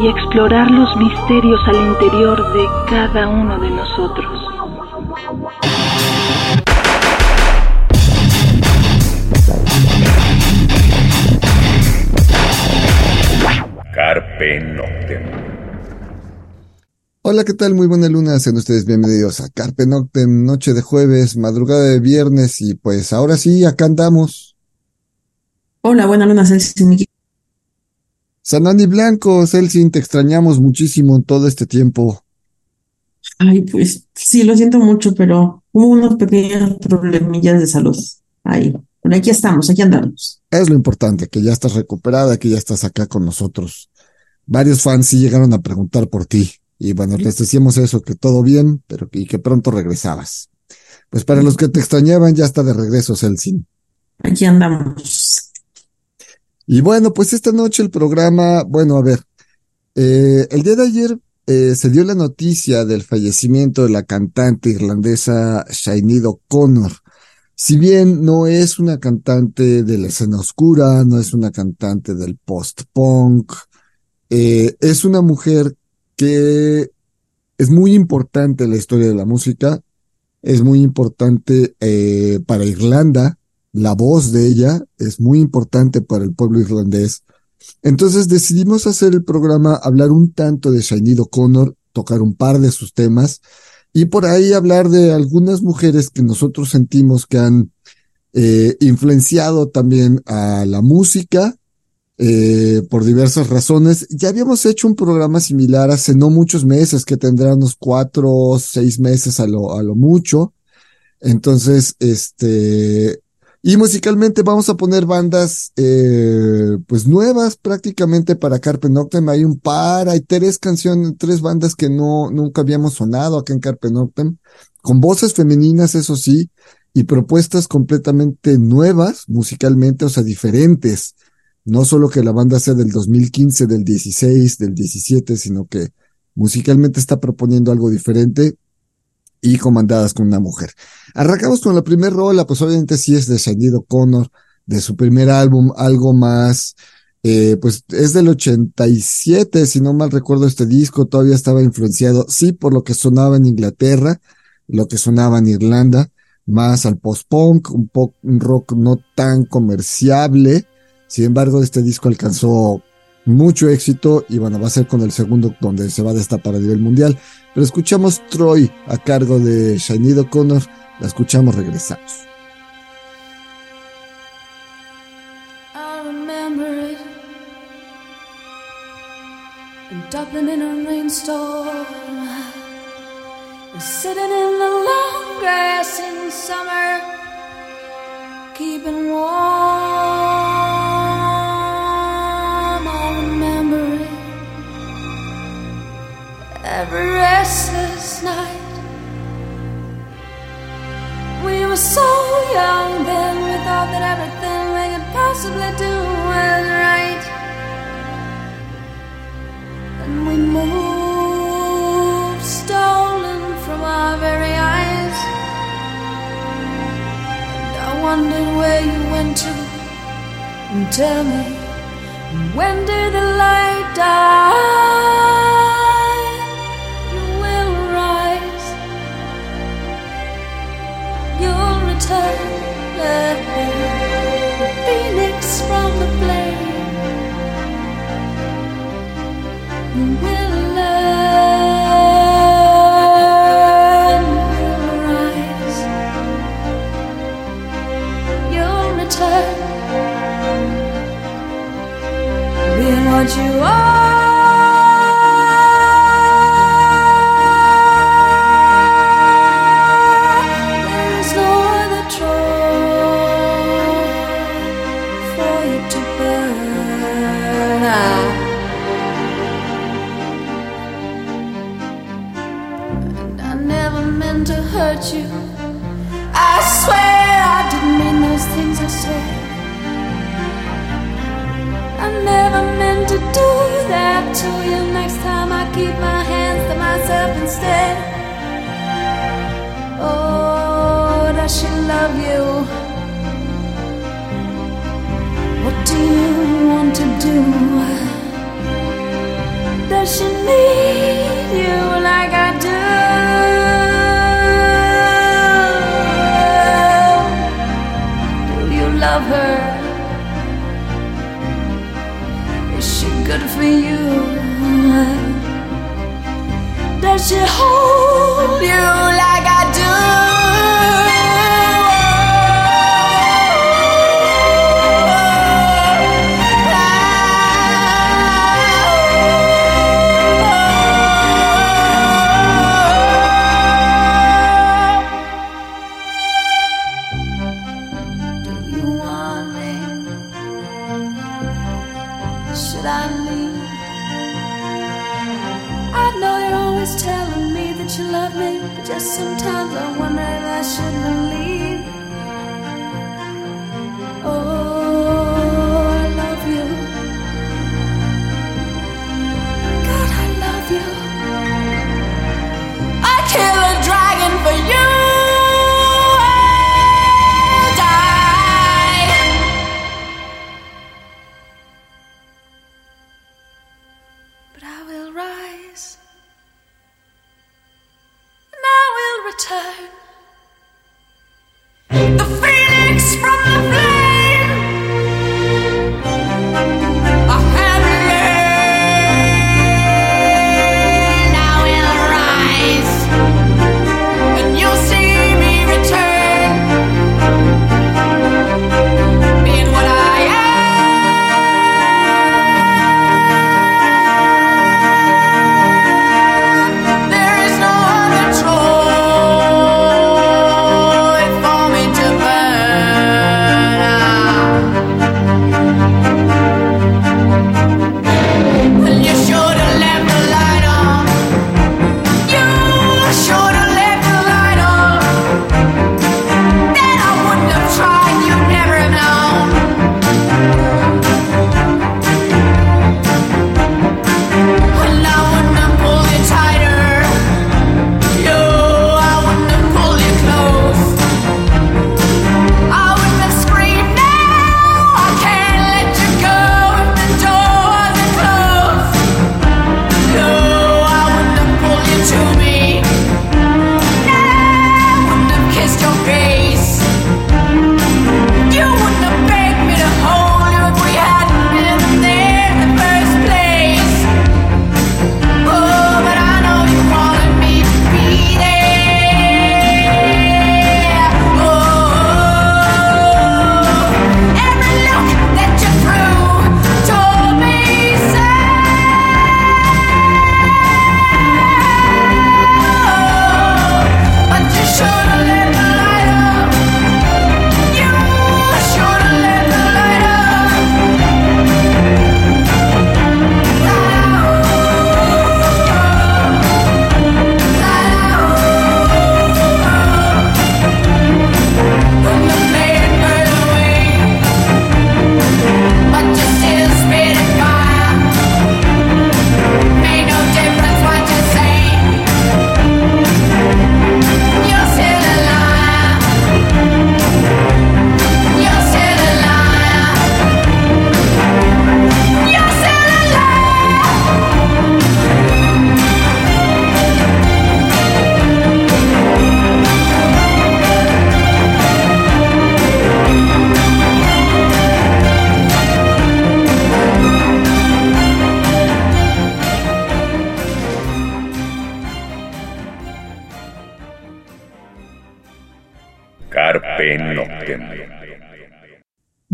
y explorar los misterios al interior de cada uno de nosotros. Carpe Noctem. Hola, ¿qué tal? Muy buena luna, sean ustedes bienvenidos a Carpe Noctem, noche de jueves, madrugada de viernes y pues ahora sí, acá andamos. Hola, buena luna. Sanani Blanco, Celsin, te extrañamos muchísimo en todo este tiempo. Ay, pues sí, lo siento mucho, pero hubo unos pequeños problemillas de salud ahí. Pero aquí estamos, aquí andamos. Es lo importante, que ya estás recuperada, que ya estás acá con nosotros. Varios fans sí llegaron a preguntar por ti. Y bueno, les decíamos eso, que todo bien, pero y que pronto regresabas. Pues para los que te extrañaban, ya está de regreso Celsin. Aquí andamos. Y bueno, pues esta noche el programa, bueno, a ver, eh, el día de ayer eh, se dio la noticia del fallecimiento de la cantante irlandesa Sinead O'Connor. Si bien no es una cantante de la escena oscura, no es una cantante del post-punk, eh, es una mujer que es muy importante en la historia de la música, es muy importante eh, para Irlanda, la voz de ella es muy importante para el pueblo irlandés. Entonces decidimos hacer el programa, hablar un tanto de Sinead O'Connor, tocar un par de sus temas y por ahí hablar de algunas mujeres que nosotros sentimos que han eh, influenciado también a la música eh, por diversas razones. Ya habíamos hecho un programa similar hace no muchos meses, que tendrá unos cuatro o seis meses a lo, a lo mucho. Entonces, este, y musicalmente vamos a poner bandas, eh, pues nuevas prácticamente para Carpe Noctem. Hay un par, hay tres canciones, tres bandas que no, nunca habíamos sonado acá en Carpe Noctem, con voces femeninas, eso sí, y propuestas completamente nuevas musicalmente, o sea, diferentes. No solo que la banda sea del 2015, del 16, del 17, sino que musicalmente está proponiendo algo diferente y comandadas con una mujer. Arrancamos con la primera rola, pues obviamente sí es de Sinead O'Connor, de su primer álbum, algo más, eh, pues es del 87, si no mal recuerdo este disco, todavía estaba influenciado, sí, por lo que sonaba en Inglaterra, lo que sonaba en Irlanda, más al post-punk, un, un rock no tan comerciable, sin embargo este disco alcanzó mucho éxito y bueno, va a ser con el segundo donde se va a destapar a nivel mundial. Pero escuchamos Troy a cargo de Sinead O'Connor, la escuchamos, regresamos. Dublin in a rainstorm, sitting in the long grass in summer, keeping warm. Every restless night. We were so young then, we thought that everything we could possibly do was right. And we moved, stolen from our very eyes. And I wondered where you went to. And tell me, when did the light die? You are love you. What do you want to do? Does she need you?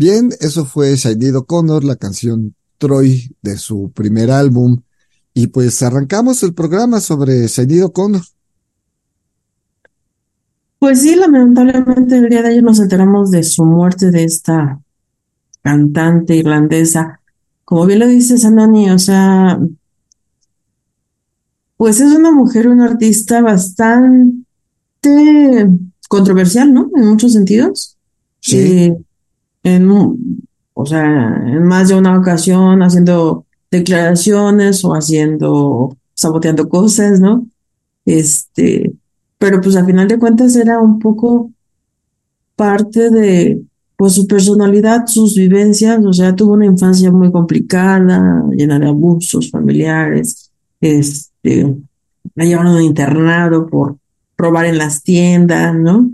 Bien, eso fue Shailene O'Connor, la canción Troy de su primer álbum. Y pues arrancamos el programa sobre Shailene O'Connor. Pues sí, lamentablemente el día de ayer nos enteramos de su muerte de esta cantante irlandesa. Como bien lo dice Sanani, o sea, pues es una mujer, una artista bastante controversial, ¿no? En muchos sentidos. Sí. Eh, en, o sea, en más de una ocasión haciendo declaraciones o haciendo, saboteando cosas, ¿no? Este, pero pues a final de cuentas era un poco parte de, pues su personalidad, sus vivencias, o sea, tuvo una infancia muy complicada, llena de abusos familiares, este, la llevaron a un internado por robar en las tiendas, ¿no?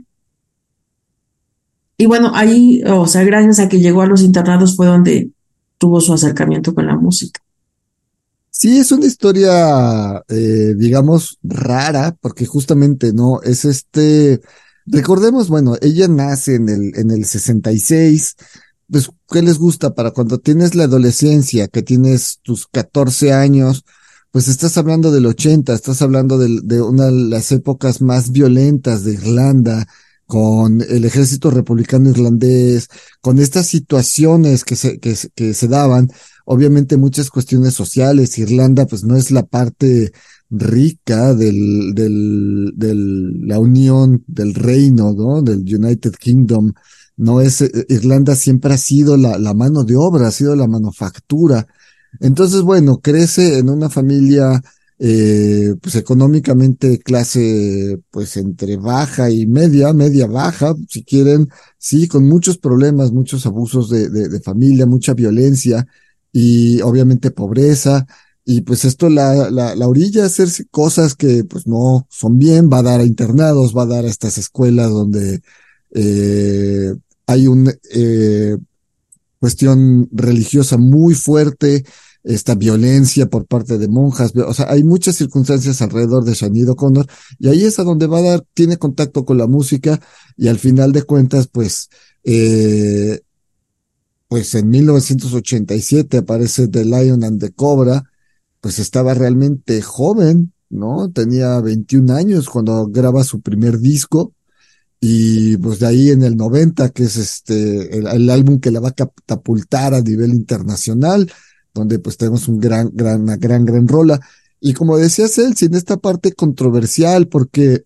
Y bueno, ahí, o sea, gracias a que llegó a los internados fue donde tuvo su acercamiento con la música. Sí, es una historia, eh, digamos, rara, porque justamente, ¿no? Es este, recordemos, bueno, ella nace en el, en el 66, pues, ¿qué les gusta para cuando tienes la adolescencia, que tienes tus 14 años? Pues estás hablando del 80, estás hablando del- de, una de las épocas más violentas de Irlanda, con el ejército republicano irlandés, con estas situaciones que se, que, que se daban obviamente muchas cuestiones sociales. Irlanda, pues no es la parte rica del, del, del, la unión del reino, ¿no? Del United Kingdom. No es, eh, Irlanda siempre ha sido la, la mano de obra, ha sido la manufactura. Entonces, bueno, crece en una familia, eh, pues económicamente clase, pues entre baja y media, media baja, si quieren, sí, con muchos problemas, muchos abusos de, de, de familia, mucha violencia y obviamente pobreza. Y pues esto la, la, la orilla a hacer cosas que pues no son bien, va a dar a internados, va a dar a estas escuelas donde eh, hay un eh, cuestión religiosa muy fuerte, esta violencia por parte de monjas, o sea, hay muchas circunstancias alrededor de Sinead O'Connor y ahí es a donde va a dar, tiene contacto con la música y al final de cuentas, pues, eh, pues en 1987 aparece The Lion and the Cobra, pues estaba realmente joven, ¿no? Tenía 21 años cuando graba su primer disco y pues de ahí en el 90, que es este, el, el álbum que la va a catapultar a nivel internacional, donde pues tenemos un gran, gran, una gran, gran rola. Y como decía Celsi, en esta parte controversial, porque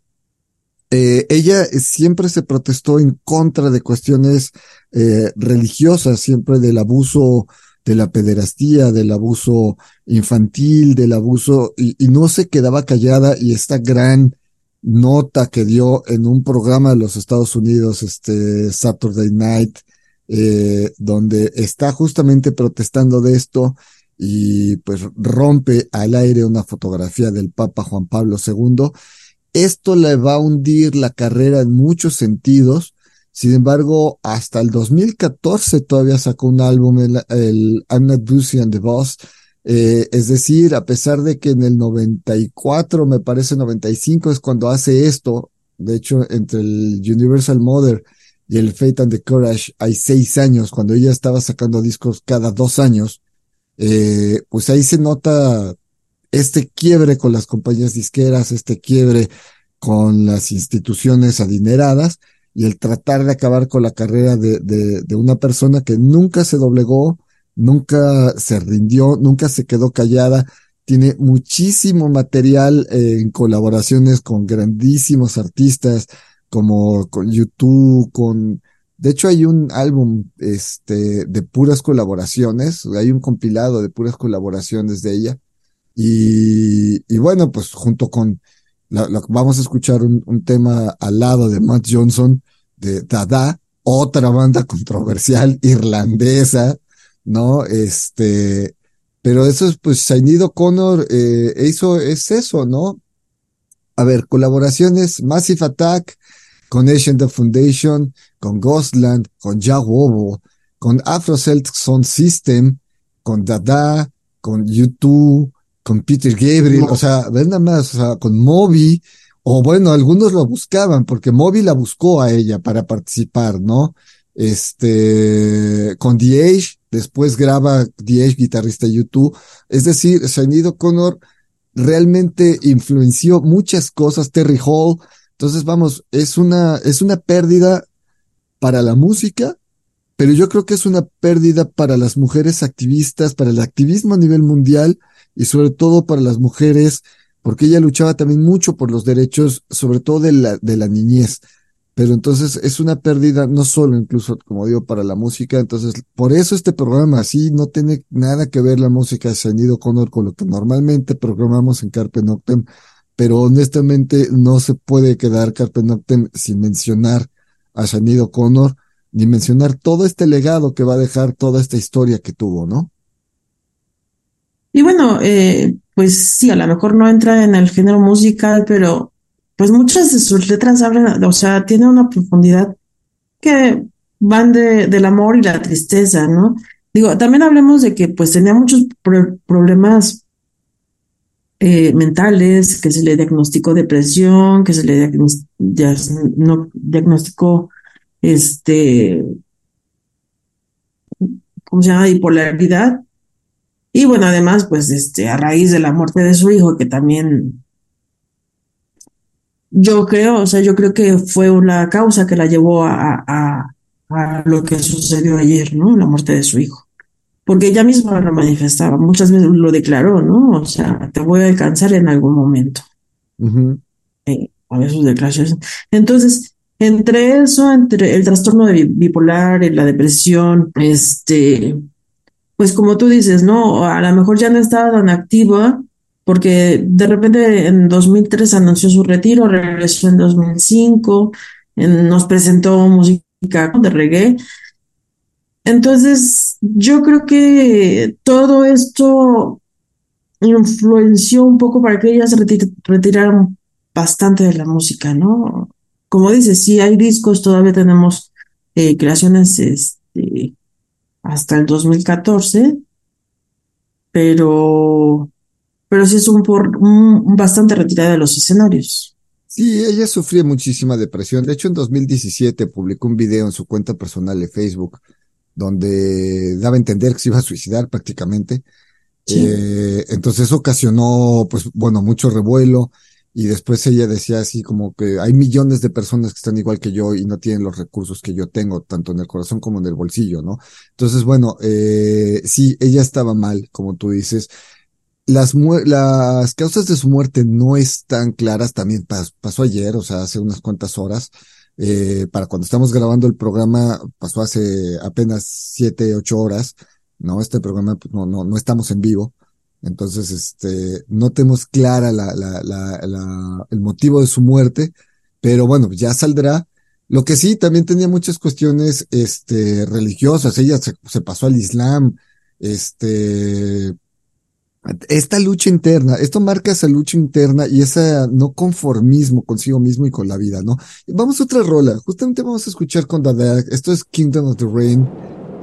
eh, ella siempre se protestó en contra de cuestiones eh, religiosas, siempre del abuso de la pederastía, del abuso infantil, del abuso, y, y no se quedaba callada y esta gran nota que dio en un programa de los Estados Unidos, este Saturday Night, eh, donde está justamente protestando de esto y pues rompe al aire una fotografía del Papa Juan Pablo II. Esto le va a hundir la carrera en muchos sentidos. Sin embargo, hasta el 2014 todavía sacó un álbum, el, el I'm Not Lucy and the Boss. Eh, es decir, a pesar de que en el 94, me parece 95 es cuando hace esto. De hecho, entre el Universal Mother y el Fate and the Courage hay seis años, cuando ella estaba sacando discos cada dos años. Eh, pues ahí se nota este quiebre con las compañías disqueras, este quiebre con las instituciones adineradas y el tratar de acabar con la carrera de, de, de una persona que nunca se doblegó, nunca se rindió, nunca se quedó callada, tiene muchísimo material eh, en colaboraciones con grandísimos artistas como con YouTube, con de hecho hay un álbum este de puras colaboraciones, hay un compilado de puras colaboraciones de ella y, y bueno, pues junto con la, la, vamos a escuchar un, un, tema al lado de Matt Johnson de Dada, otra banda controversial irlandesa, ¿no? Este, pero eso es, pues, Sinead O'Connor eh, hizo, es eso, ¿no? A ver, colaboraciones, Massive Attack, con Asian The Foundation, con Ghostland, con Jawobo, con Afro Celtic Sound System, con Dada, con YouTube, con Peter Gabriel, no. o sea, ven nada más, o sea, con Moby, o bueno, algunos lo buscaban, porque Moby la buscó a ella para participar, ¿no? Este, con The Age, después graba The Age, guitarrista YouTube, es decir, Sinead O'Connor realmente influenció muchas cosas, Terry Hall, entonces vamos, es una, es una pérdida para la música, pero yo creo que es una pérdida para las mujeres activistas, para el activismo a nivel mundial, y sobre todo para las mujeres porque ella luchaba también mucho por los derechos, sobre todo de la, de la niñez. Pero entonces es una pérdida, no solo incluso, como digo, para la música. Entonces, por eso este programa así no tiene nada que ver la música de Sonido Connor con lo que normalmente programamos en Carpe Noctem. Pero honestamente no se puede quedar Carpe Noctem sin mencionar a Sonido Connor, ni mencionar todo este legado que va a dejar toda esta historia que tuvo, ¿no? Y bueno, eh, pues sí, a lo mejor no entra en el género musical, pero pues muchas de sus letras hablan, o sea, tiene una profundidad que van de, del amor y la tristeza, ¿no? Digo, también hablemos de que pues tenía muchos pro- problemas eh, mentales, que se le diagnosticó depresión, que se le diagnosticó este, ¿cómo se llama? Bipolaridad. Y bueno, además, pues este, a raíz de la muerte de su hijo, que también yo creo, o sea, yo creo que fue una causa que la llevó a, a, a lo que sucedió ayer, ¿no? La muerte de su hijo. Porque ella misma lo manifestaba, muchas veces lo declaró, ¿no? O sea, te voy a alcanzar en algún momento. Eh, a ver sus declaraciones. Entonces, entre eso, entre el trastorno de bi- bipolar y la depresión, este, pues como tú dices, ¿no? A lo mejor ya no estaba tan activa porque de repente en 2003 anunció su retiro, regresó en 2005, en- nos presentó música de reggae. Entonces, yo creo que todo esto influenció un poco para que ella se reti- retirara bastante de la música, ¿no? Como dices, sí hay discos, todavía tenemos eh, creaciones este, hasta el 2014, pero, pero sí es un por un, bastante retirada de los escenarios. Sí, ella sufría muchísima depresión. De hecho, en 2017 publicó un video en su cuenta personal de Facebook donde daba a entender que se iba a suicidar prácticamente. Sí. Eh, entonces eso ocasionó, pues, bueno, mucho revuelo. Y después ella decía así como que hay millones de personas que están igual que yo y no tienen los recursos que yo tengo, tanto en el corazón como en el bolsillo, ¿no? Entonces, bueno, eh, sí, ella estaba mal, como tú dices. Las, mu- las causas de su muerte no están claras, también pas- pasó ayer, o sea, hace unas cuantas horas. Eh, para cuando estamos grabando el programa, pasó hace apenas siete, ocho horas, ¿no? Este programa, pues, no, no, no estamos en vivo. Entonces, este, no tenemos clara la, la, la, la- el motivo de su muerte, pero bueno, ya saldrá. Lo que sí, también tenía muchas cuestiones, este, religiosas. Ella se, se pasó al Islam, este, esta lucha interna, esto marca esa lucha interna y ese no conformismo consigo mismo y con la vida, ¿no? Vamos a otra rola, justamente vamos a escuchar con Dada, esto es Kingdom of the Rain,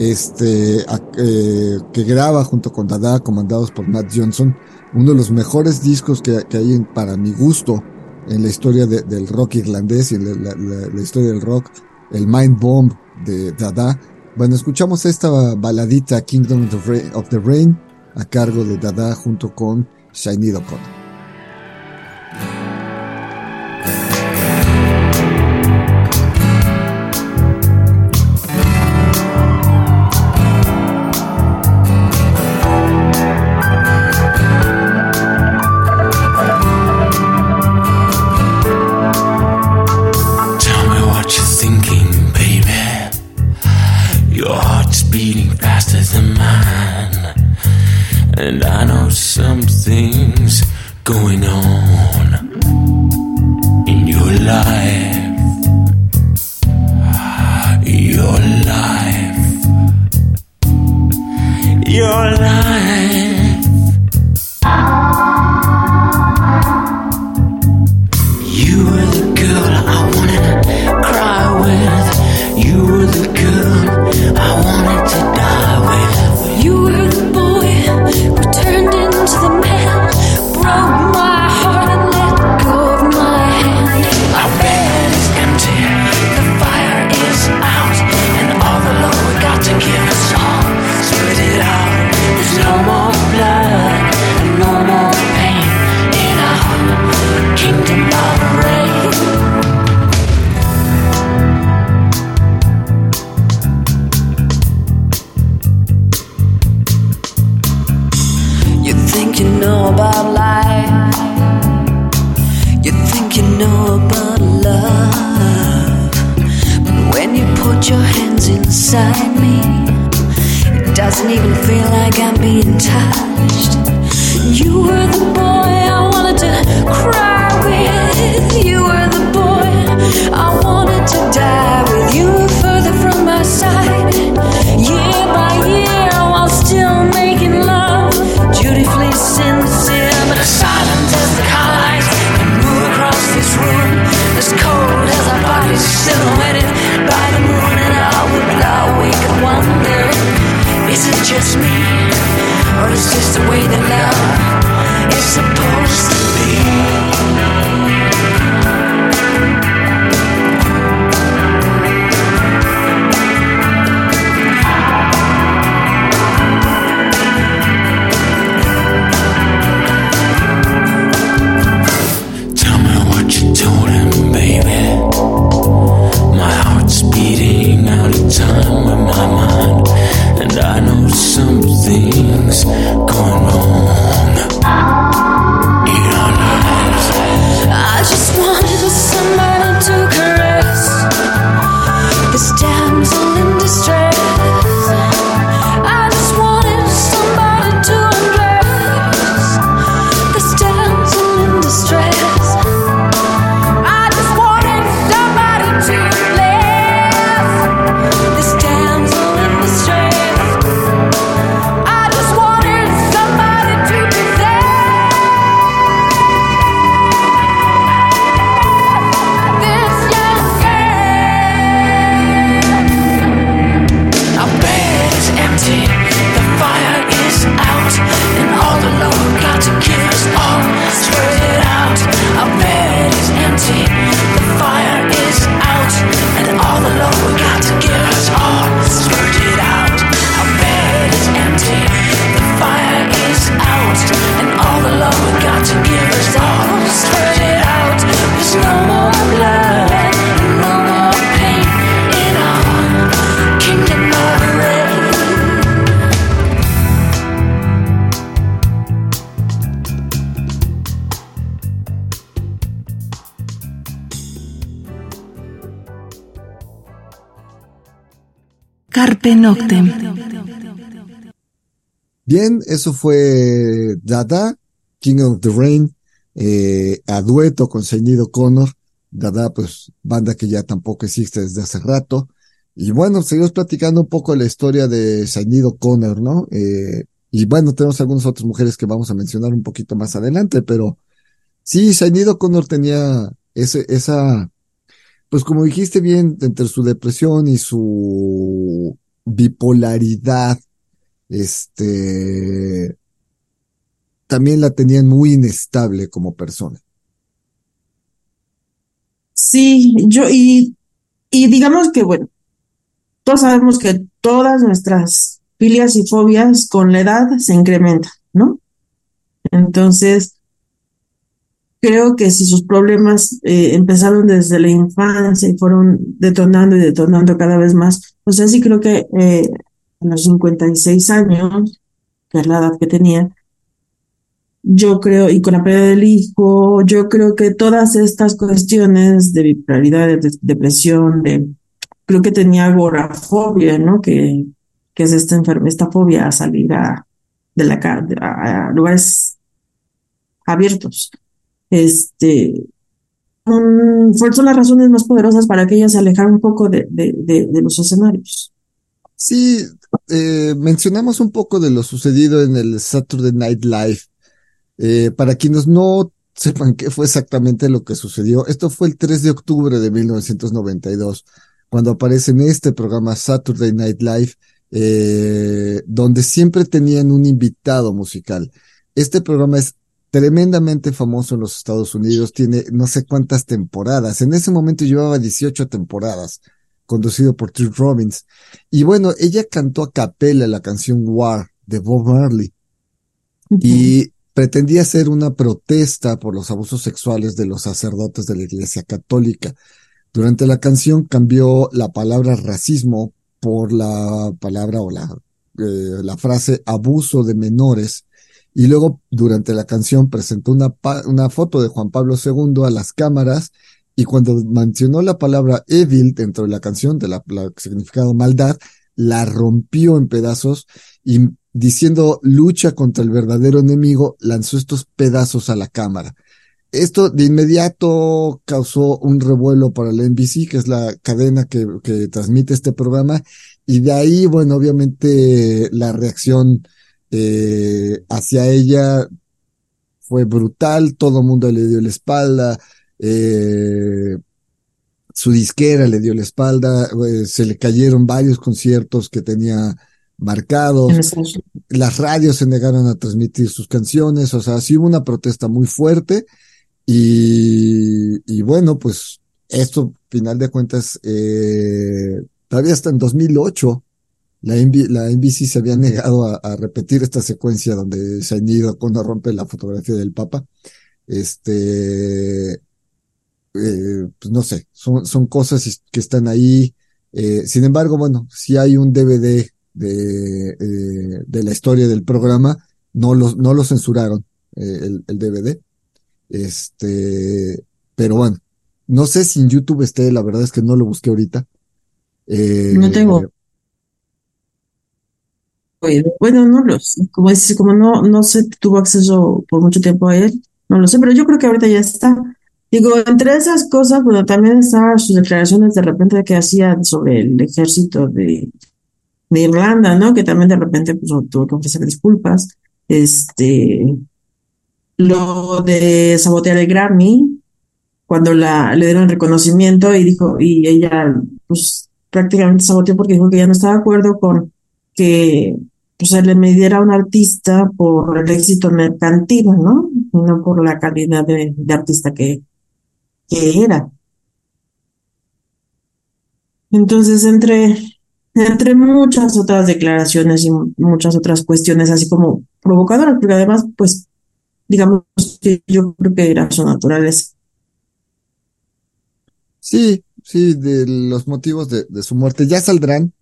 este, a- eh, que graba junto con Dada, comandados por Matt Johnson, uno de los mejores discos que, que hay para mi gusto en la historia de- del rock irlandés y en la, la- historia del rock, el Mind Bomb de Dada. Bueno, escuchamos esta baladita Kingdom of the Rain a cargo de Dada junto con Shiny O'Connor. going on. Carpe Noctem. Bien, eso fue Dada, King of the Rain, eh, a dueto con Señido Connor. Dada, pues, banda que ya tampoco existe desde hace rato. Y bueno, seguimos platicando un poco la historia de Señido Connor, ¿no? Eh, y bueno, tenemos algunas otras mujeres que vamos a mencionar un poquito más adelante, pero sí, Señido Connor tenía ese, esa, pues como dijiste bien, entre su depresión y su bipolaridad, este, también la tenían muy inestable como persona. Sí, yo, y, y digamos que, bueno, todos sabemos que todas nuestras filias y fobias con la edad se incrementan, ¿no? Entonces, creo que si sus problemas eh, empezaron desde la infancia y fueron detonando y detonando cada vez más, o sea, sí creo que eh, a los 56 años, que es la edad que tenía, yo creo, y con la pérdida del hijo, yo creo que todas estas cuestiones de bipolaridad, de de- depresión, de, creo que tenía agorafobia, ¿no? Que, que es esta enfermedad, esta fobia a salir a, de la a, a lugares abiertos. Este, un- fueron las razones más poderosas para que ella se alejara un poco de, de, de, de los escenarios. Sí, eh, mencionamos un poco de lo sucedido en el Saturday Night Live. Eh, para quienes no sepan qué fue exactamente lo que sucedió, esto fue el 3 de octubre de 1992, cuando aparece en este programa Saturday Night Live, eh, donde siempre tenían un invitado musical. Este programa es tremendamente famoso en los Estados Unidos, tiene no sé cuántas temporadas. En ese momento llevaba 18 temporadas, conducido por Trick Robbins. Y bueno, ella cantó a capela la canción War de Bob Marley y pretendía hacer una protesta por los abusos sexuales de los sacerdotes de la Iglesia Católica. Durante la canción cambió la palabra racismo por la palabra o la, eh, la frase abuso de menores y luego durante la canción presentó una, una foto de Juan Pablo II a las cámaras y cuando mencionó la palabra evil dentro de la canción, de la, la significado maldad, la rompió en pedazos y diciendo lucha contra el verdadero enemigo, lanzó estos pedazos a la cámara. Esto de inmediato causó un revuelo para la NBC, que es la cadena que, que transmite este programa, y de ahí, bueno, obviamente la reacción eh, hacia ella fue brutal, todo el mundo le dio la espalda, eh, su disquera le dio la espalda, eh, se le cayeron varios conciertos que tenía marcados, las radios se negaron a transmitir sus canciones, o sea, sí hubo una protesta muy fuerte y, y bueno, pues esto, final de cuentas, eh, todavía hasta en 2008, la, NB la NBC se había negado a, a repetir esta secuencia donde se ido cuando rompe la fotografía del Papa. Este, eh, pues no sé, son, son cosas que están ahí. Eh, sin embargo, bueno, si hay un DVD de, eh, de la historia del programa, no lo, no lo censuraron, eh, el, el DVD. Este, pero bueno, no sé si en YouTube esté, la verdad es que no lo busqué ahorita. Eh, No tengo. Bueno, no lo sé. Como dices, como no, no se tuvo acceso por mucho tiempo a él, no lo sé, pero yo creo que ahorita ya está. Digo, entre esas cosas, bueno, también estaban sus declaraciones de repente que hacían sobre el ejército de, de Irlanda, ¿no? Que también de repente pues, tuvo que ofrecer disculpas. Este, lo de sabotear el Grammy, cuando la, le dieron reconocimiento y dijo, y ella pues prácticamente saboteó porque dijo que ya no estaba de acuerdo con que pues, se le midiera a un artista por el éxito mercantil, ¿no? Y no por la calidad de, artista que, que era. Entonces, entre, entre muchas otras declaraciones y muchas otras cuestiones así como provocadoras, porque además, pues, digamos que yo creo que era su naturaleza. Sí, sí, de los motivos de, de su muerte ya saldrán,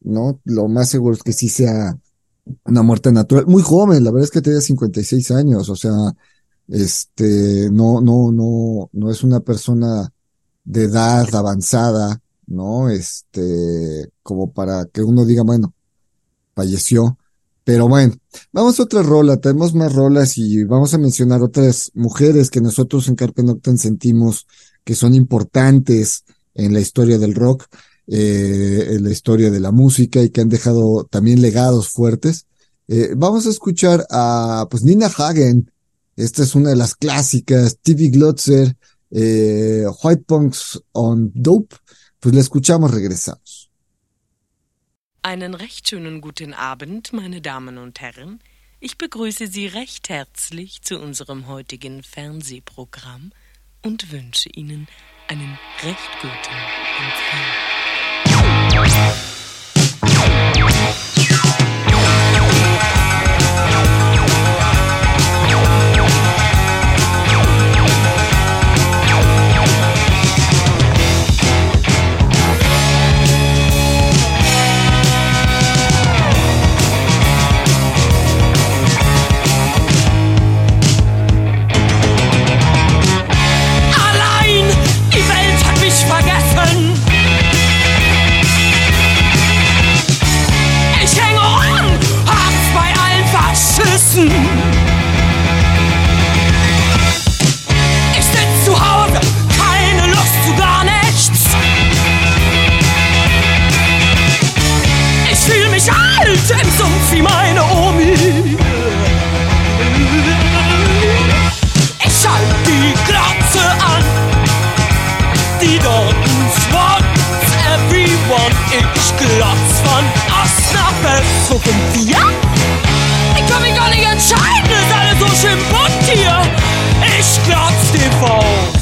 ¿no? Lo más seguro es que sí sea una muerte natural. Muy joven, la verdad es que tenía 56 años, o sea, este, no, no, no, no es una persona de edad avanzada, ¿no? Este, como para que uno diga, bueno, falleció. Pero bueno, vamos a otra rola, tenemos más rolas y vamos a mencionar otras mujeres que nosotros en Carpe Noctem sentimos que son importantes en la historia del rock, eh, en la historia de la música y que han dejado también legados fuertes. Eh, vamos a escuchar a pues Nina Hagen, esta es una de las clásicas, TV Glotzer, eh, White Punks on Dope, pues la escuchamos, regresamos. Einen recht schönen guten Abend, meine Damen und Herren. Ich begrüße Sie recht herzlich zu unserem heutigen Fernsehprogramm und wünsche Ihnen einen recht guten Empfang. Bye. Faschisten. Ich sitz zu Hause, keine Lust zu gar nichts. Ich fühl mich alt im Sumpf wie meine Omi. Arsch im Bund hier. Ich Glatz TV.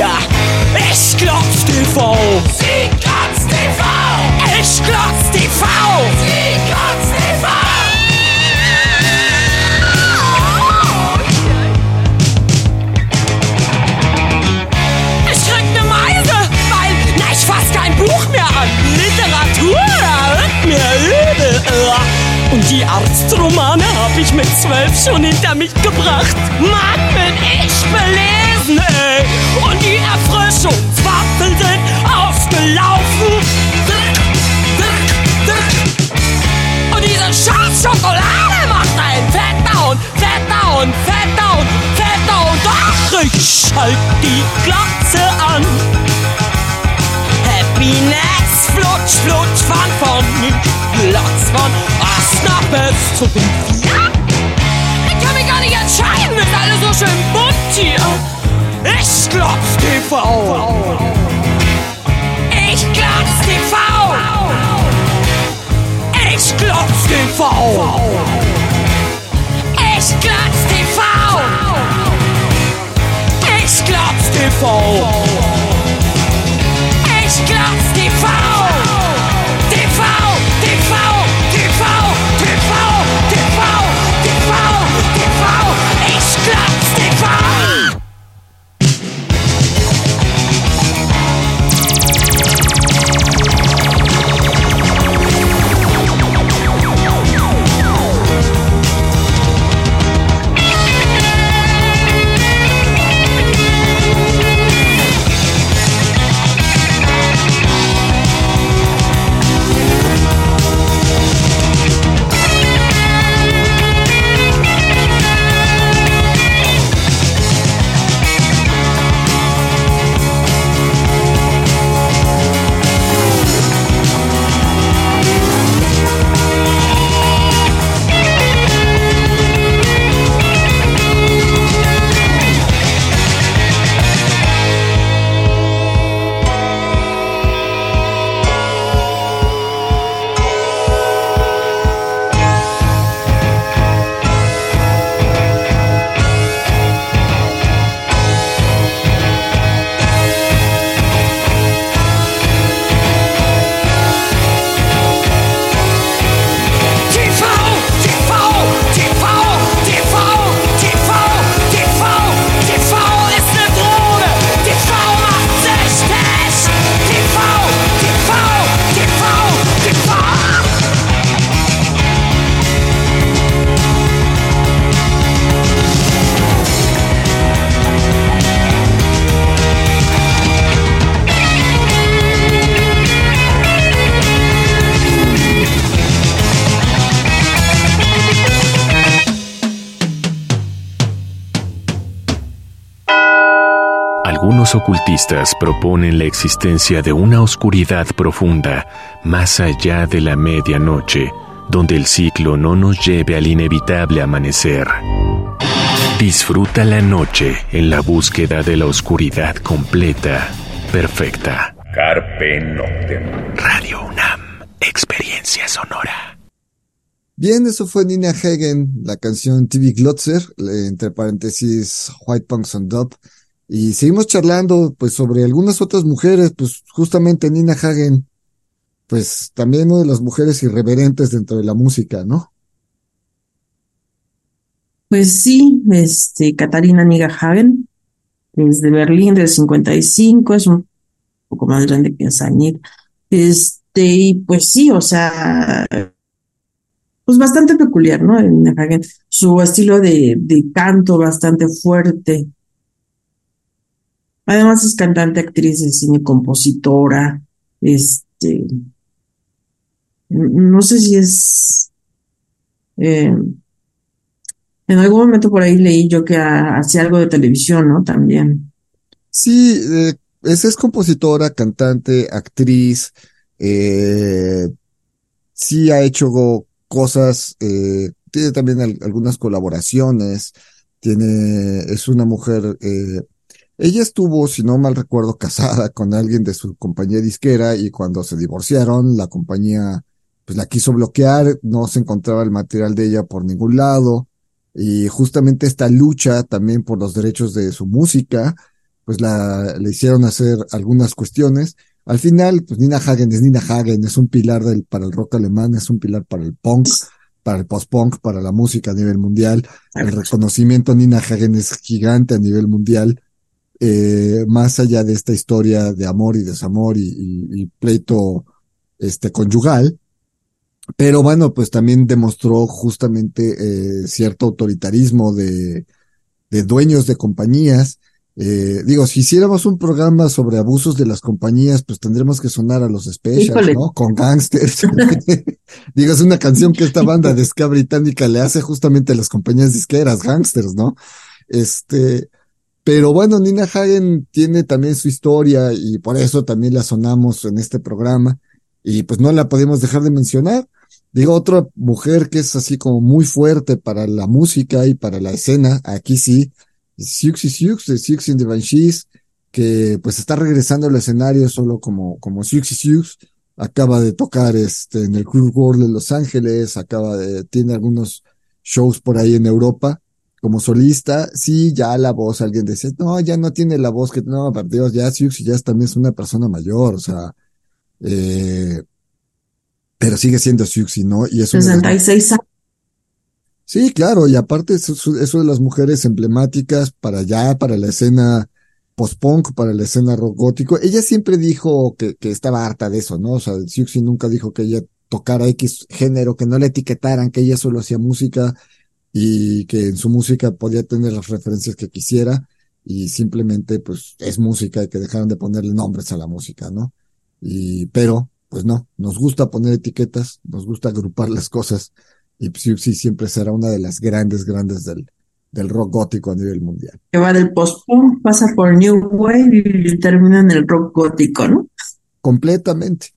hier. Ich glotz TV. Sie TV. Ich glotz TV. Sie glotz TV. Ich krieg ne Meise, weil, na, ich fass kein Buch mehr an. Literatur, da wird mir übel. Und die Arztromane hab ich mit zwölf schon hinter mich gebracht. Mann, bin ich belebt belesen, ey. Und die Erfrischungswaffeln sind ausgelaufen. Und diese scheiß Schokolade macht einen fetter und fetter und fetter und fetter und ach, ich schalt die Glotze an. Happiness, flutsch, flutsch, von von Ost nach West zu den Vier. Ich kann mich gar nicht entscheiden, wird alles so schön bunt hier. Es Klopf TV. Ich Klopf TV. Ich Klopf TV. Ich Klopf TV. Ich Klopf TV. Ich Klopf TV. Algunos ocultistas proponen la existencia de una oscuridad profunda más allá de la medianoche, donde el ciclo no nos lleve al inevitable amanecer. Disfruta la noche en la búsqueda de la oscuridad completa, perfecta. Carpe Noctem. Radio UNAM, experiencia sonora. Bien, eso fue Nina Hagen, la canción TV Glotzer, entre paréntesis White Punks and Dub. Y seguimos charlando, pues, sobre algunas otras mujeres, pues, justamente Nina Hagen, pues, también una de las mujeres irreverentes dentro de la música, ¿no? Pues sí, este, Katarina Niederhagen, es de Berlín, del 55, es un poco más grande que Sañit. Este, y pues sí, o sea, pues bastante peculiar, ¿no? Niederhagen, su estilo de, de canto bastante fuerte. Además es cantante, actriz de cine, compositora, este, no sé si es, eh, en algún momento por ahí leí yo que ha- hacía algo de televisión, ¿no? También. Sí, eh, es, es compositora, cantante, actriz, eh, sí ha hecho cosas, tiene también al- algunas colaboraciones, tiene, es una mujer, ella estuvo, si no mal recuerdo, casada con alguien de su compañía disquera y cuando se divorciaron, la compañía pues la quiso bloquear, no se encontraba el material de ella por ningún lado y justamente esta lucha también por los derechos de su música, pues la, le hicieron hacer algunas cuestiones. Al final, pues Nina Hagen es Nina Hagen, es un pilar del, para el rock alemán, es un pilar para el punk, para el post-punk, para la música a nivel mundial. El reconocimiento a Nina Hagen es gigante a nivel mundial, eh, más allá de esta historia de amor y desamor y, y- y pleito este, conyugal. pero bueno, pues también demostró justamente eh, cierto autoritarismo de, de dueños de compañías. Eh, digo, si hiciéramos un programa sobre abusos de las compañías, pues tendremos que sonar a los specials, Híjole. ¿no? Con gangsters. digo, es una canción que esta banda de ska británica le hace justamente a las compañías disqueras, gangsters, ¿no? Este, pero bueno, Nina Hagen tiene también su historia y por eso también la sonamos en este programa y pues no la podemos dejar de mencionar. Digo, otra mujer que es así como muy fuerte para la música y para la escena, aquí sí, Siouxsie Sioux de Siouxsie and the Banshees, que pues está regresando al escenario solo como, como Siouxsie Sioux, acaba de tocar este, en el Cruise World de Los Ángeles, acaba de, tiene algunos shows por ahí en Europa como solista, sí, ya la voz, alguien decía, no, ya no tiene la voz que, no, por Dios, ya Siouxsie ya es- también es una persona mayor, o sea, eh, pero sigue siendo Siouxsie, ¿no? Y es una de las 66 años. Sí, claro, y aparte eso, de las mujeres emblemáticas para allá, para la escena post-punk, para la escena rock gótico, ella siempre dijo que, que estaba harta de eso, ¿no? O sea, Siouxsie nunca dijo que ella tocara X género, que no la etiquetaran, que ella solo hacía música y que en su música podía tener las referencias que quisiera y simplemente pues es música y que dejaron de ponerle nombres a la música, ¿no? Y, pero, pues no, nos gusta poner etiquetas, nos gusta agrupar las cosas y Siouxsie siempre será una de las grandes, grandes del, del rock gótico a nivel mundial. que va del post-punk, pasa por New Wave y termina en el rock gótico, ¿no? Completamente.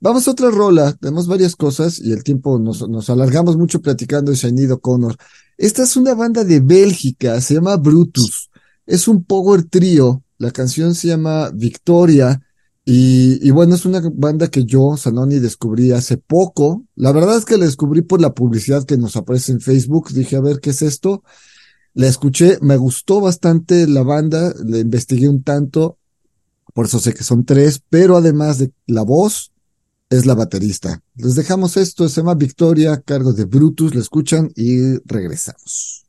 Vamos a otra rola, tenemos varias cosas y el tiempo nos, nos alargamos mucho platicando de Sinead O'Connor. Esta es una banda de Bélgica, se llama Brutus. Es un power trío, la canción se llama Victoria y, y bueno, es una banda que yo, Sanoni, descubrí hace poco. La verdad es que la descubrí por la publicidad que nos aparece en Facebook. Dije, a ver, ¿qué es esto? La escuché, me gustó bastante la banda, la investigué un tanto, por eso sé que son tres, pero además de la voz, es la baterista. Les dejamos esto, se llama Victoria, cargo de Brutus, la escuchan y regresamos.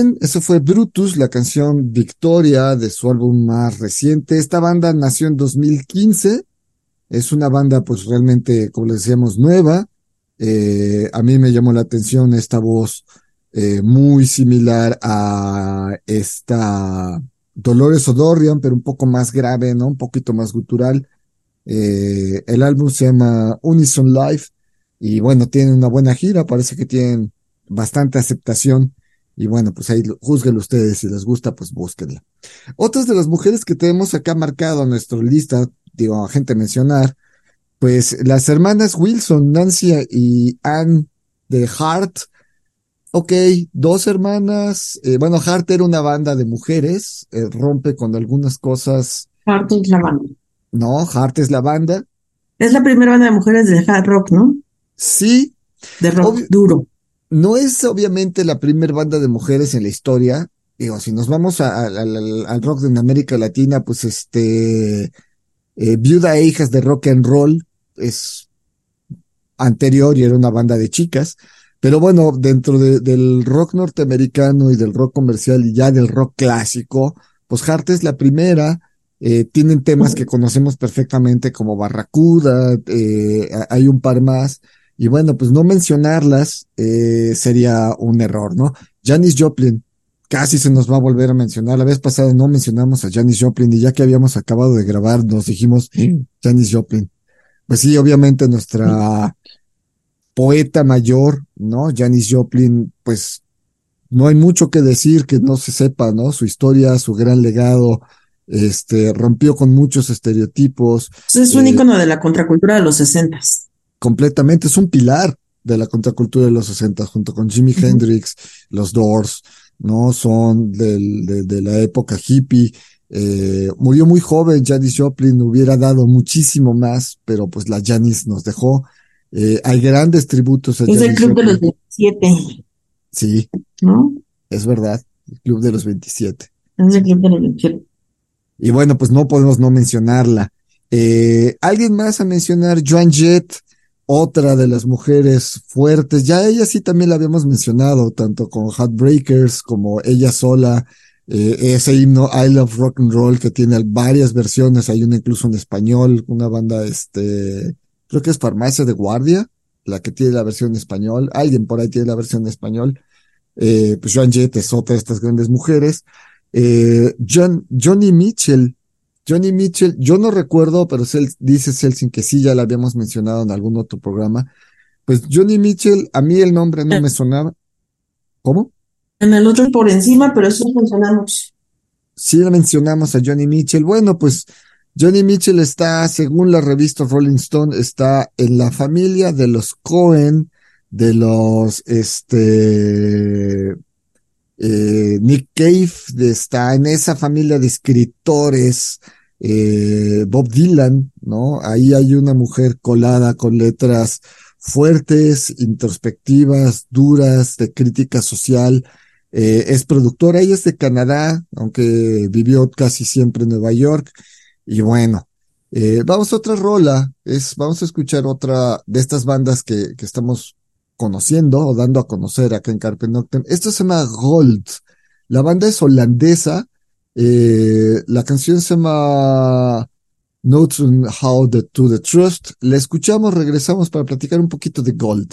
Bien, eso fue Brutus, la canción Victoria de su álbum más reciente. Esta banda nació en 2015. Es una banda, pues realmente, como les decíamos, nueva. Eh, a mí me llamó la atención esta voz eh, muy similar a esta Dolores O'Dorian, pero un poco más grave, ¿no? Un poquito más gutural. Eh, el álbum se llama Unison Live y bueno, tienen una buena gira, parece que tienen bastante aceptación. Y bueno, pues ahí juzguen ustedes, si les gusta, pues búsquenla. Otras de las mujeres que tenemos acá marcado en nuestra lista, digo, a gente mencionar, pues las hermanas Wilson, Nancy y Anne de Hart. Ok, dos hermanas. eh, bueno, Hart era una banda de mujeres, eh, rompe con algunas cosas. Hart es la banda. No, Hart es la banda. Es la primera banda de mujeres del hard rock, ¿no? Sí, De rock duro. No es obviamente la primera banda de mujeres en la historia. Digo, si nos vamos al- rock en América Latina, pues este, eh, Viuda e Hijas de Rock and Roll es anterior y era una banda de chicas. Pero bueno, dentro de- del rock norteamericano y del rock comercial y ya del rock clásico, pues Hart es la primera. eh, tienen temas que conocemos perfectamente como Barracuda, eh, hay un par más. Y bueno, pues no mencionarlas eh, sería un error, ¿no? Janis Joplin, casi se nos va a volver a mencionar. La vez pasada no mencionamos a Janis Joplin y ya que habíamos acabado de grabar, nos dijimos Janis Joplin. Pues sí, obviamente nuestra poeta mayor, ¿no? Janis Joplin, pues no hay mucho que decir que no se sepa, ¿no? Su historia, su gran legado, este, rompió con muchos estereotipos, Pues es un Eh, ícono de la contracultura de los sesentas. Completamente, es un pilar de la contracultura de los 60 junto con Jimi. Hendrix, los Doors, ¿no? Son del, de, de la época hippie. Eh, murió muy joven, Janis Joplin hubiera dado muchísimo más, pero pues la Janis nos dejó. Eh, hay grandes tributos a Es Janis club de los Joplin. 27, Sí, ¿no? es verdad, el Club de los 27. Es del club de los 27. Y bueno, pues no podemos no mencionarla. Eh, ¿alguien más a mencionar? Joan Jett, otra de las mujeres fuertes. Ya ella sí también la habíamos mencionado, tanto con Heartbreakers como ella sola. Eh, ese himno I Love Rock and Roll que tiene varias versiones. Hay una incluso en español, una banda, este, creo que es Farmacia de Guardia, la que tiene la versión en español. Alguien por ahí tiene la versión en español. Eh, pues Joan Jett es otra de estas grandes mujeres. Eh, John, Johnny Mitchell. Johnny Mitchell, yo no recuerdo, pero Cel- dice Celsin que sí, ya la habíamos mencionado en algún otro programa. Pues Johnny Mitchell, a mí el nombre no me sonaba. ¿Cómo? En el otro por encima, pero eso mencionamos. Sí mencionamos a Johnny Mitchell. Bueno, pues Johnny Mitchell está, según la revista Rolling Stone, está en la familia de los Cohen, de los, este, eh, Nick Cave, está en esa familia de escritores, eh, Bob Dylan, ¿no? Ahí hay una mujer colada con letras fuertes, introspectivas, duras, de crítica social. Eh, es productora, ella es de Canadá, aunque vivió casi siempre en Nueva York. Y bueno, vamos a otra rola, es, vamos a escuchar otra de estas bandas que, que estamos conociendo o dando a conocer acá en Carpe Noctem. Esto se llama Gold. La banda es holandesa. eh, la canción se llama Notes on How to the Trust. La escuchamos, regresamos para platicar un poquito de Gold.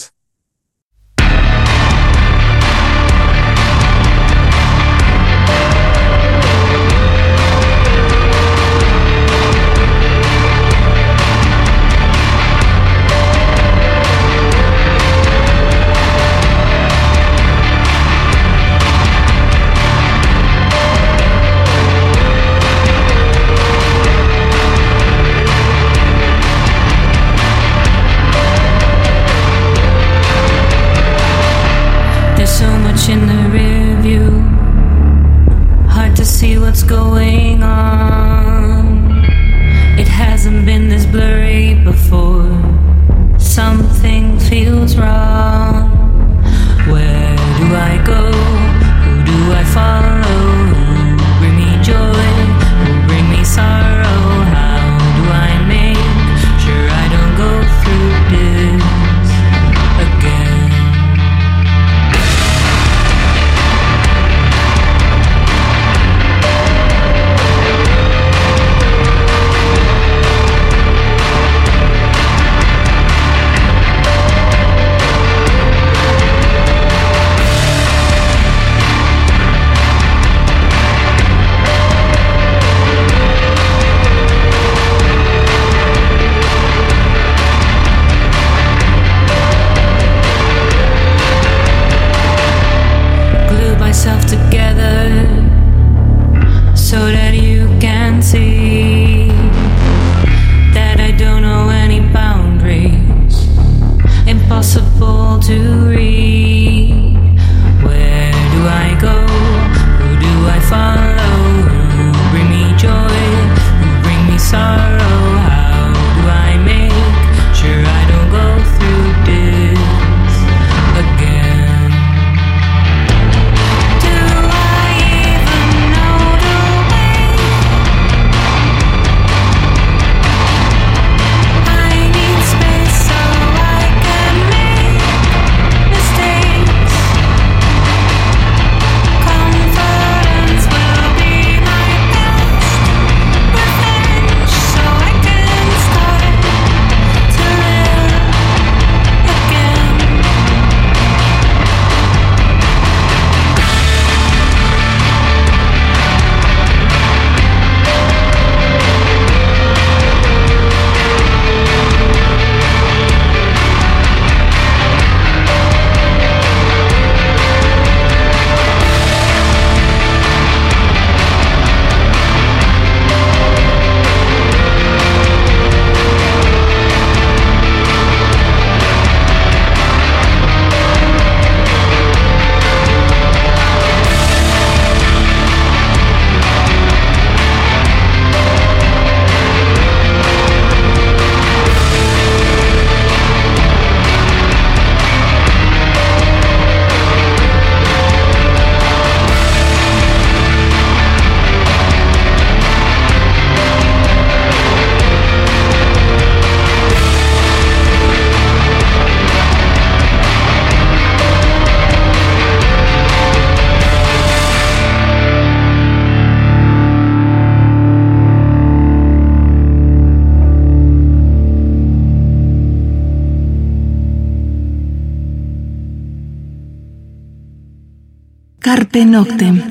Carpe Noctem.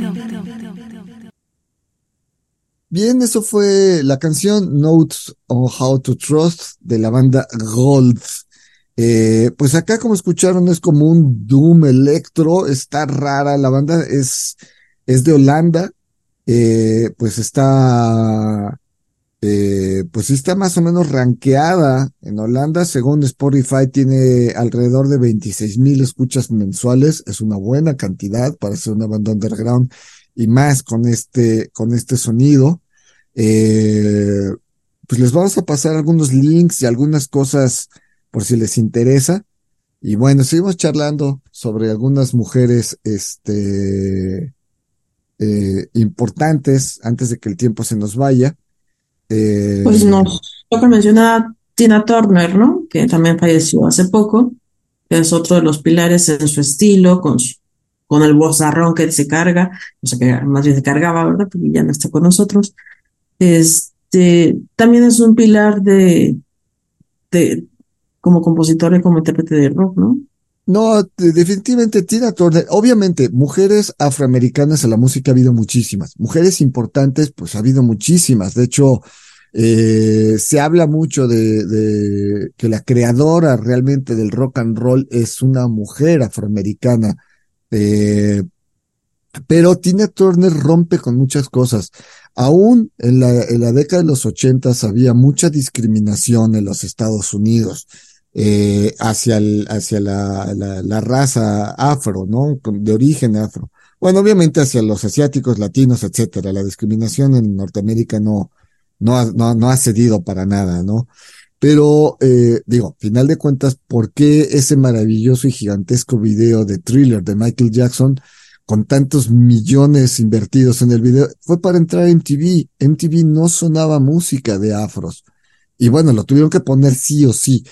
Bien, eso fue la canción Notes on How to Trust de la banda Gold. Eh, pues acá, como escucharon, es como un Doom electro, está rara, la banda es, es de Holanda, eh, pues está, eh, pues está más o menos rankeada en Holanda, según Spotify tiene alrededor de 26 mil escuchas mensuales, es una buena cantidad para ser una banda underground y más con este, con este sonido. Eh, pues les vamos a pasar algunos links y algunas cosas por si les interesa. Y bueno, seguimos charlando sobre algunas mujeres, este, eh, importantes antes de que el tiempo se nos vaya. Eh, Pues nos toca mencionar a Tina Turner, ¿no? Que también falleció hace poco, que es otro de los pilares en su estilo, con su- con el vozarrón que se carga, o sea, que más bien se cargaba, ¿verdad? Porque ya no está con nosotros. Este, también es un pilar de, de, como compositor y como intérprete de rock, ¿no? No, de- definitivamente Tina Turner, obviamente, mujeres afroamericanas en la música ha habido muchísimas. Mujeres importantes, pues ha habido muchísimas. De hecho, eh, se habla mucho de, de que la creadora realmente del rock and roll es una mujer afroamericana. Eh, pero Tina Turner rompe con muchas cosas. Aún en la, en la década de los ochentas había mucha discriminación en los Estados Unidos eh, hacia, el, hacia la, la, la raza afro, ¿no? De origen afro. Bueno, obviamente hacia los asiáticos, latinos, etcétera. La discriminación en Norteamérica no, no, no, no ha cedido para nada, ¿no? Pero, eh, digo, final de cuentas, ¿por qué ese maravilloso y gigantesco video de thriller de Michael Jackson con tantos millones invertidos en el video? Fue para entrar a MTV. MTV no sonaba música de afros. Y bueno, lo tuvieron que poner sí o sí.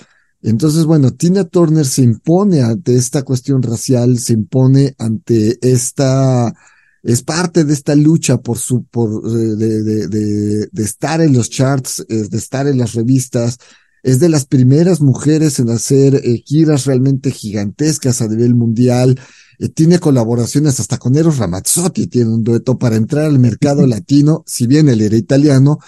Entonces, bueno, Tina Turner se impone ante esta cuestión racial, se impone ante esta, es parte de esta lucha por su, por, eh, de, de, de, de estar en los charts, eh, de estar en las revistas. Es de las primeras mujeres en hacer eh, giras realmente gigantescas a nivel mundial. Eh, tiene colaboraciones hasta con Eros Ramazzotti, tiene un dueto para entrar al mercado latino, si bien él era italiano,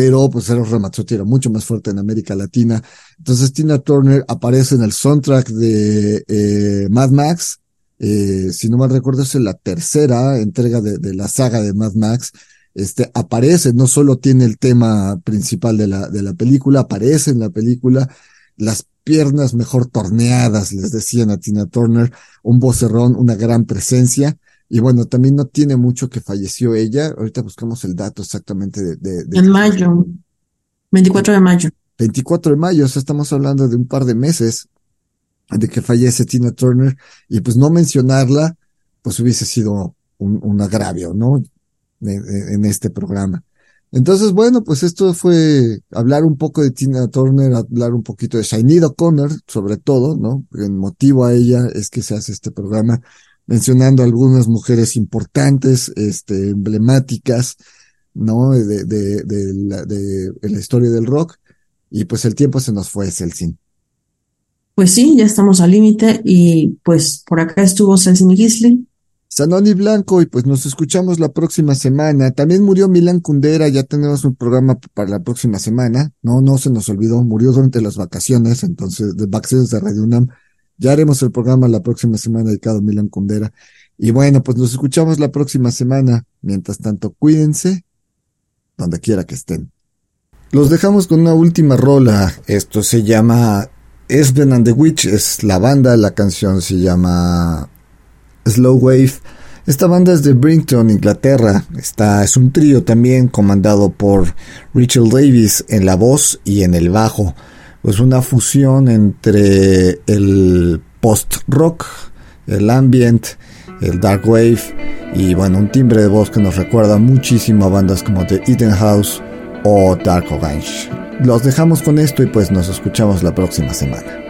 pero pues Eros Ramazzotti era mucho más fuerte en América Latina. Entonces Tina Turner aparece en el soundtrack de eh, Mad Max, eh, si no mal recuerdo es la tercera entrega de, de la saga de Mad Max. Este aparece, no solo tiene el tema principal de la, de la película, aparece en la película, las piernas mejor torneadas, les decían a Tina Turner, un vocerrón, una gran presencia. Y bueno, también no tiene mucho que falleció ella. Ahorita buscamos el dato exactamente de, de, de En mayo, 24 de mayo. 24 de mayo, o sea, estamos hablando de un par de meses de que fallece Tina Turner y pues no mencionarla, pues hubiese sido un, un agravio, ¿no? De- en este programa. Entonces, bueno, pues esto fue hablar un poco de Tina Turner, hablar un poquito de Sinead O'Connor, sobre todo, ¿no? El motivo a ella es que se hace este programa mencionando algunas mujeres importantes, este, emblemáticas, ¿no? De, de, de la, de, la historia del rock. Y pues el tiempo se nos fue, Celsin. Pues sí, ya estamos al límite y pues por acá estuvo Celsin Gisli. Sanoni Blanco, y pues nos escuchamos la próxima semana. También murió Milan Kundera, ya tenemos un programa para la próxima semana. No, no se nos olvidó, murió durante las vacaciones, entonces, de vacaciones de Radio UNAM. Ya haremos el programa la próxima semana dedicado a Milan Kundera. Y bueno, pues nos escuchamos la próxima semana. Mientras tanto, cuídense donde quiera que estén. Los dejamos con una última rola. Esto se llama Esben and the Witch, es la banda, la canción se llama Slow Wave. Esta banda es de Brington, Inglaterra. Está, es un trío también comandado por Rachel Davis en la voz y en el bajo. Pues una fusión entre el post-rock, el ambient, el dark wave y bueno, un timbre de voz que nos recuerda muchísimo a bandas como The Eden House o Dark Orange. Los dejamos con esto y pues nos escuchamos la próxima semana.